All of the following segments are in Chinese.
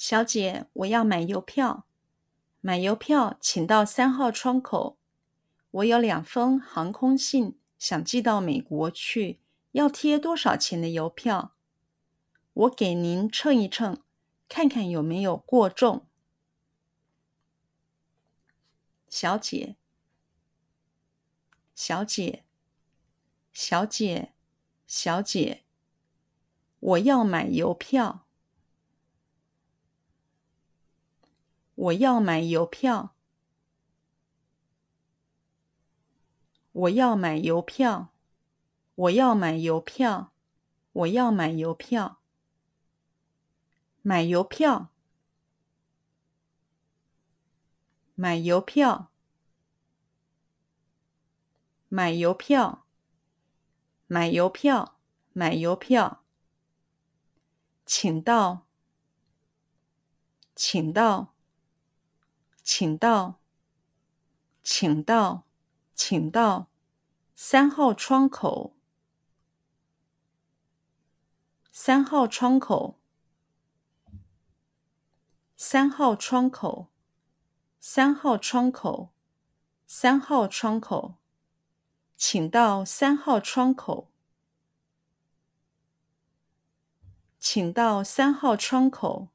小姐，我要买邮票。买邮票，请到三号窗口。我有两封航空信，想寄到美国去，要贴多少钱的邮票？我给您称一称，看看有没有过重。小姐，小姐，小姐，小姐，我要买邮票。我要买邮票。我要买邮票。我要买邮票。我要买邮票。买邮票。买邮票。买邮票。买邮票。买邮票。请到。请到。请到，请到，请到三号窗口。三号窗口。三号窗口。三号窗口。三号窗口。请到三号窗口。请到三号窗口。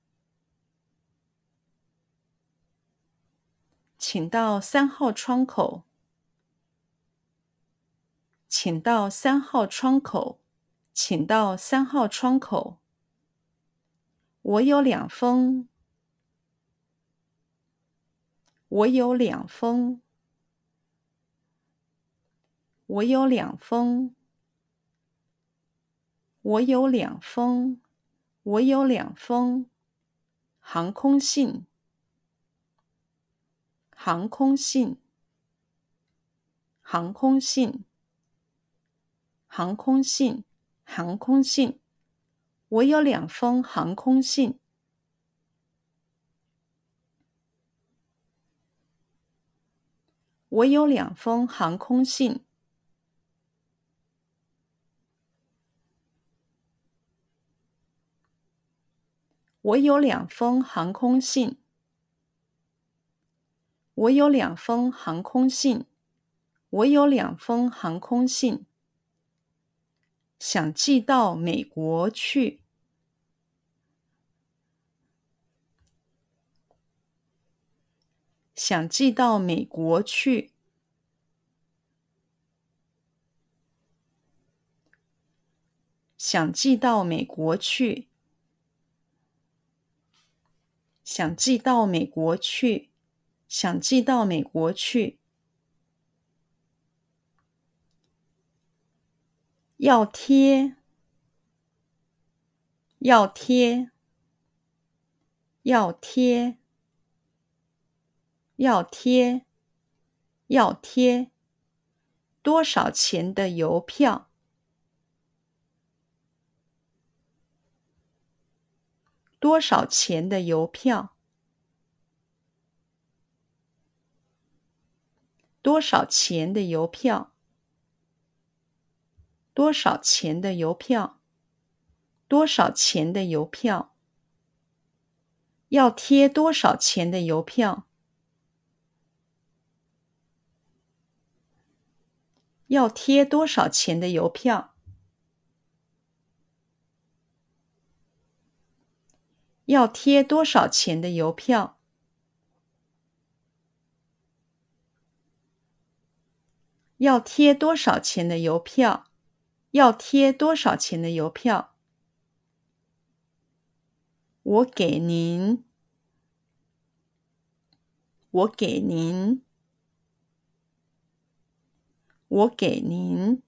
请到三号窗口。请到三号窗口。请到三号窗口。我有两封。我有两封。我有两封。我有两封。我有两封。航空信。航空信，航空信，航空信，航空信。我有两封航空信。我有两封航空信。我有两封航空信。我有两封航空信。我有两封航空信。想寄到美国去。想寄到美国去。想寄到美国去。想寄到美国去。想寄到美国去。要贴，要贴，要贴，要贴，要贴。多少钱的邮票？多少钱的邮票？多少钱的邮票？多少钱的邮票？多少钱的邮票？要贴多少钱的邮票？要贴多少钱的邮票？要贴多少钱的邮票？要贴多少钱的邮票？要贴多少钱的邮票？我给您，我给您，我给您，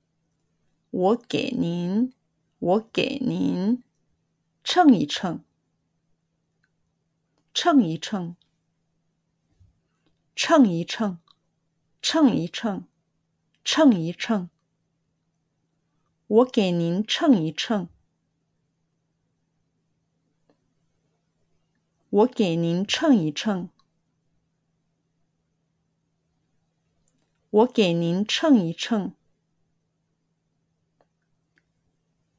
我给您，我给您，称一称，称一称，称一称，称一称。称一称，我给您称一称。我给您称一称。我给您称一称。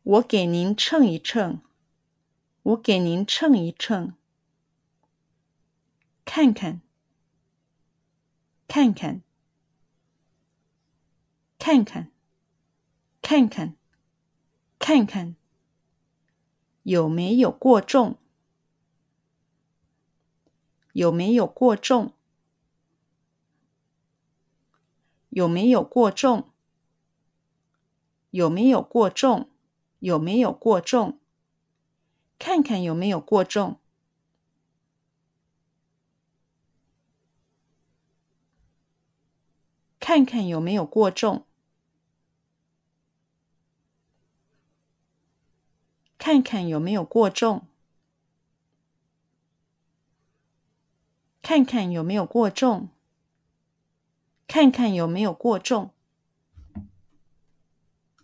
我给您称一称。我给您称一称。看看，看看，看看，看看，看看，有没有过重？有没有过重？有没有过重？有没有过重？有没有过重？看看有没有过重。看看有没有过重，看看有没有过重，看看有没有过重，看看有没有过重。